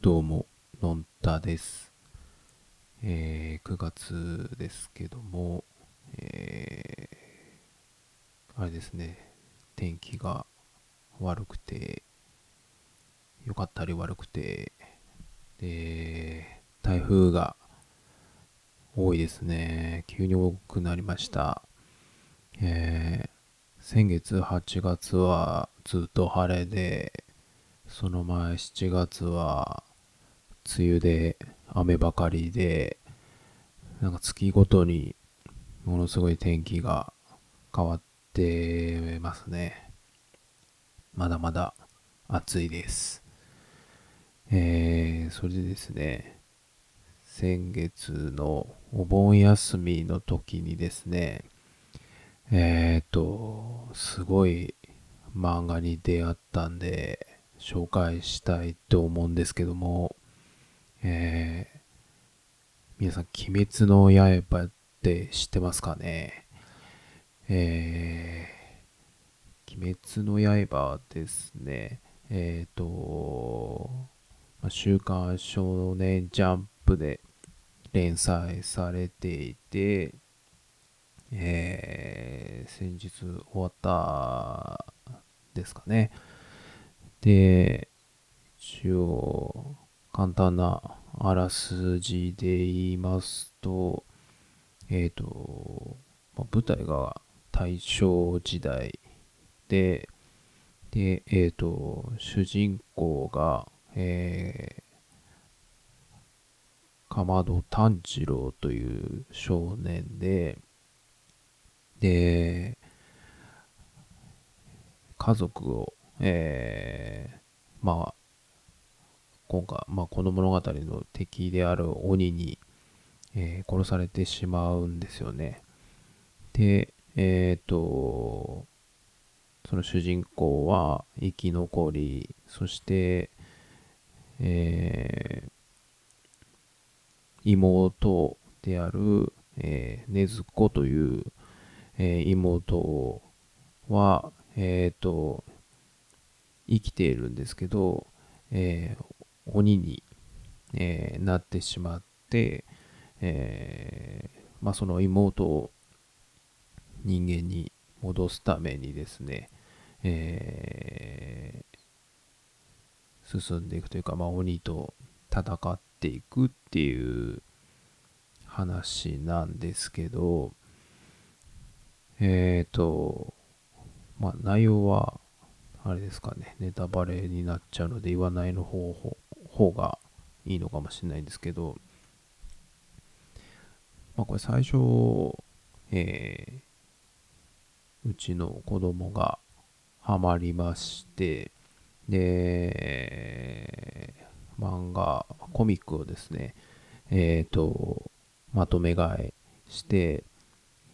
どうも、のんたです。えー9月ですけども、えーあれですね、天気が悪くて、良かったり悪くて、で、台風が多いですね。急に多くなりました。えー先月8月はずっと晴れで、その前7月は梅雨で雨ばかりで、なんか月ごとにものすごい天気が変わってますね。まだまだ暑いです。えー、それでですね、先月のお盆休みの時にですね、えーと、すごい漫画に出会ったんで、紹介したいと思うんですけども、えー、皆さん、鬼滅の刃って知ってますかね？えー、鬼滅の刃ですね、えーと、週刊少年ジャンプで連載されていて、えー先日終わったですかね。で、一応、簡単なあらすじで言いますと、えっ、と、舞台が大正時代で、で、えっ、と、主人公が、えー、かまど炭治郎という少年で、で、家族を、えーまあ、今回、まあ、この物語の敵である鬼に、えー殺されてしまうんですよね。で、えっ、と、その主人公は生き残り、そして、えー妹である、えー、禰豆子という、えー妹は、えっ、と、生きているんですけど、えー鬼に、えーなってしまって、えーまあ、その妹を人間に戻すためにですね、えー進んでいくというか、まあ、鬼と戦っていくっていう話なんですけど、えっ、と、まあ、内容は、あれですかね、ネタバレになっちゃうので言わないの方方方がいいのかもしれないんですけど、まあ、これ最初、えーうちの子供がハマりまして、で、漫画、コミックをですね、えっ、と、まとめ買いして、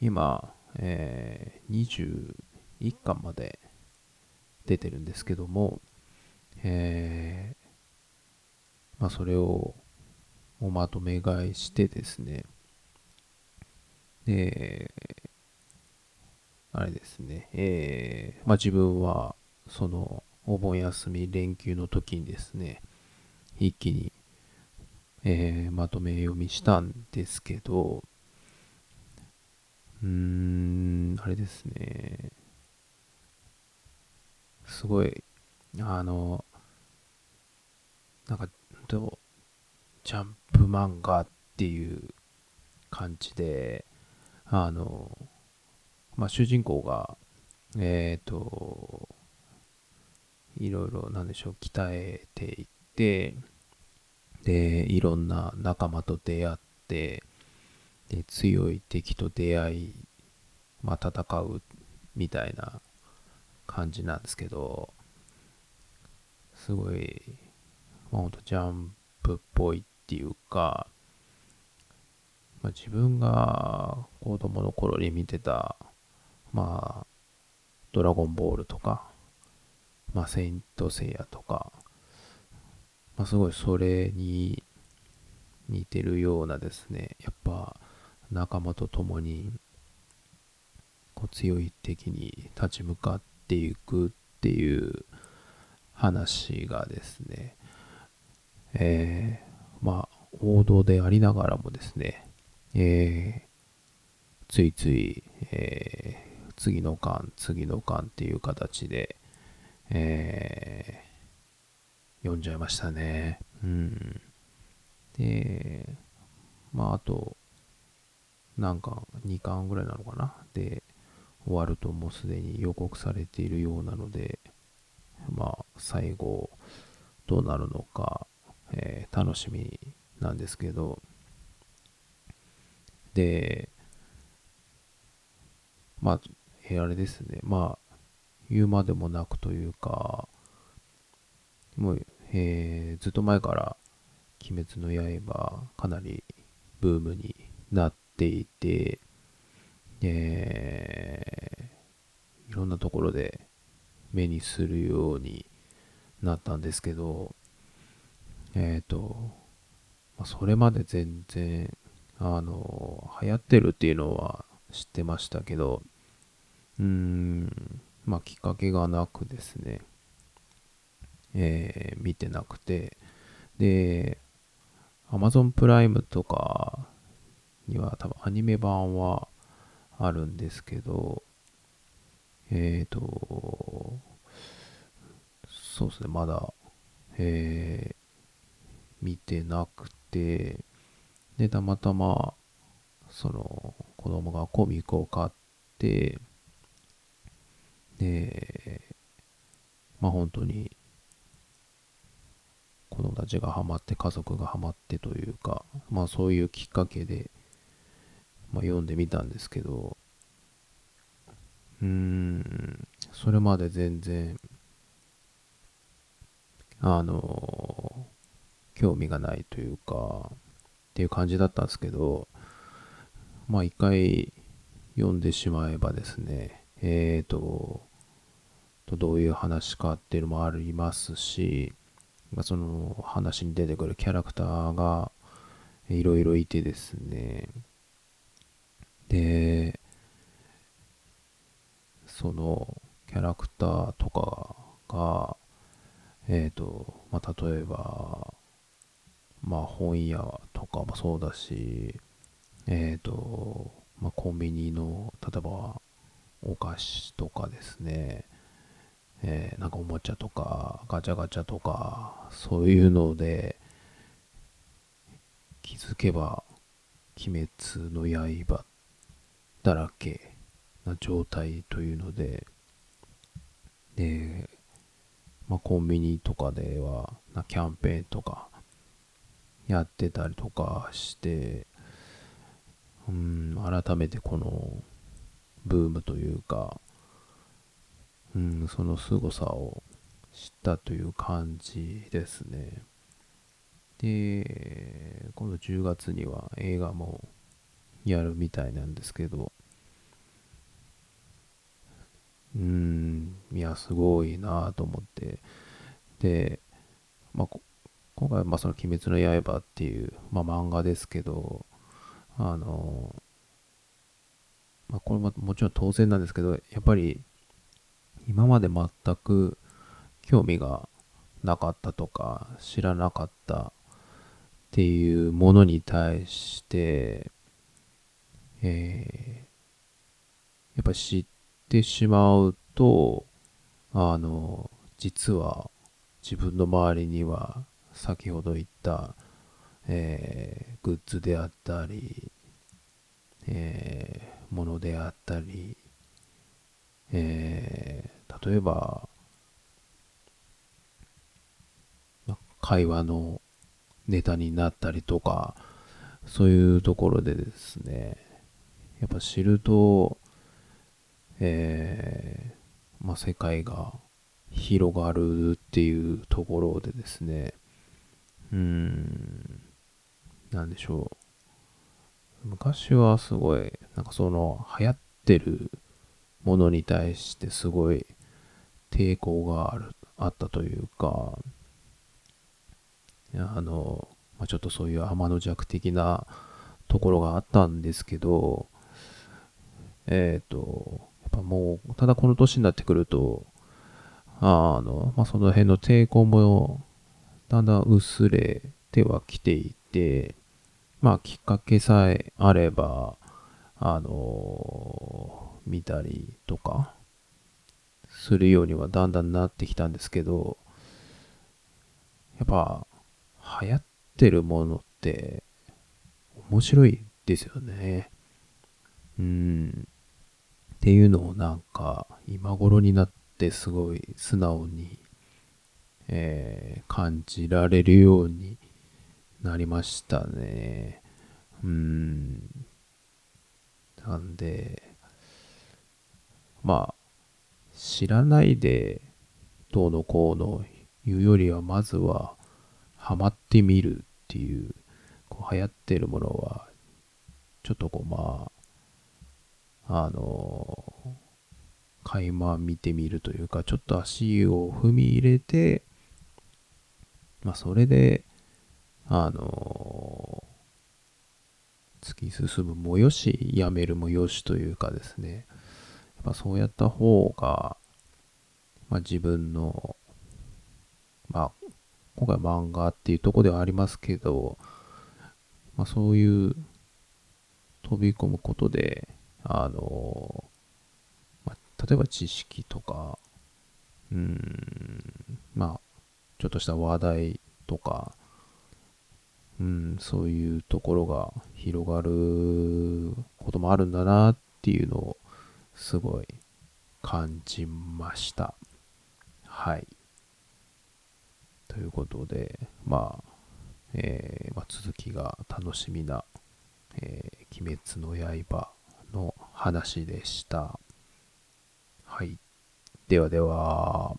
今、えー21巻まで出てるんですけども、えまあ、それをおまとめ買いしてですね、で、あれですね、えーまあ、自分はそのお盆休み連休の時にですね、一気に、えーまとめ読みしたんですけど、うーん、あれですね、すごい、あの、なんか、どうジャンプ漫画っていう感じで、あの、まあ、主人公が、えっ、と、いろいろ、なんでしょう、鍛えていって、で、いろんな仲間と出会って、で、強い敵と出会い、まあ、戦うみたいな感じなんですけど、すごい、まあ、ほんとジャンプっぽいっていうか、まあ、自分が子供の頃に見てた、まあ、ドラゴンボールとか、まあ、セイントセイヤとか、まあ、すごいそれに似てるようなですね、やっぱ仲間と共にこう強い敵に立ち向かっていくっていう話がですね、えー、まあ、王道でありながらもですね、えー、ついつい、えー、次の巻、次の巻っていう形で、えー、読んじゃいましたね。うん。で、まあ、あと、何巻、2巻ぐらいなのかな？で、終わるともうすでに予告されているようなので、まあ、最後、どうなるのか、えー、楽しみなんですけど、で、まあ、えー、あれですね、まあ、言うまでもなくというか、もう、えー、ずっと前から、鬼滅の刃、かなりブームになっていて、えー、いろんなところで目にするようになったんですけど、えっ、ー、と、まあ、それまで全然、あの、流行ってるっていうのは知ってましたけど、うーん、まあ、きっかけがなくですね、えー、見てなくて、で、Amazon プライムとかには多分アニメ版はあるんですけど、えっ、ー、と、そうですね、まだ、えー、見てなくて、で、たまたま、その、子供がコミックを買って、で、まあ本当に、子供たちがハマって、家族がハマってというか、まあそういうきっかけで、まあ、読んでみたんですけど、うーん、それまで全然、あの、興味がないというか、っていう感じだったんですけど、まあ一回読んでしまえばですね、えっ、ー、と、どういう話かっていうのもありますし、まあ、その話に出てくるキャラクターがいろいろいてですね、で、そのキャラクターとかが、えっ、ー、と、まあ、例えば、まあ、本屋とかもそうだし、えっ、ー、と、まあ、コンビニの、例えば、お菓子とかですね、えー、なんかおもちゃとか、ガチャガチャとか、そういうので、気づけば、鬼滅の刃だらけな状態というので、で、まあ、コンビニとかでは、なキャンペーンとかやってたりとかして、うん、改めてこのブームというか、うん、その凄さを知ったという感じですね。で、今度10月には映画もやるみたいなんですけど、うん、いや、すごいなと思って。で、まあ、今回はまあその鬼滅の刃っていう、まあ、漫画ですけど、あの、まあ、これももちろん当然なんですけど、やっぱり今まで全く興味がなかったとか知らなかったっていうものに対して、えー、やっぱ知ってしまうと、あの、実は自分の周りには先ほど言った、えー、グッズであったり、えー、ものであったり、えー、例えば、ま会話のネタになったりとか、そういうところでですね、やっぱ知ると、えー、まあ、世界が広がるっていうところでですね、うん、なんでしょう。昔はすごい、なんかその流行ってるものに対してすごい抵抗がある、あったというか、あの、まあ、ちょっとそういう天の弱的なところがあったんですけど、えっ、ー、と、やっぱもう、ただこの年になってくると、あの、まあ、その辺の抵抗もだんだん薄れてはきていて、まあ、きっかけさえあれば、あのー見たりとか、するようにはだんだんなってきたんですけど、やっぱ、流行ってるものって、面白いですよね。うん。っていうのをなんか、今頃になってすごい素直に、えー感じられるようになりましたね。うん。なんで、まあ、知らないでどうのこうの言うよりは、まずは、ハマってみるっていう、こう流行ってるものは、ちょっとこう、まあ、あの垣間見てみるというか、ちょっと足を踏み入れて、まあ、それで、あの突き進むもよし、やめるもよしというかですね、やっぱそうやった方が、まあ、自分の、まあ、今回漫画っていうとこではありますけど、まあ、そういう飛び込むことで、あの、まあ、例えば知識とか、うん、まあ、ちょっとした話題とか、うん、そういうところが広がることもあるんだなっていうのをすごい感じました。はい。ということで、まあ、えーまあ、続きが楽しみな、えー鬼滅の刃の話でした。はい。ではでは。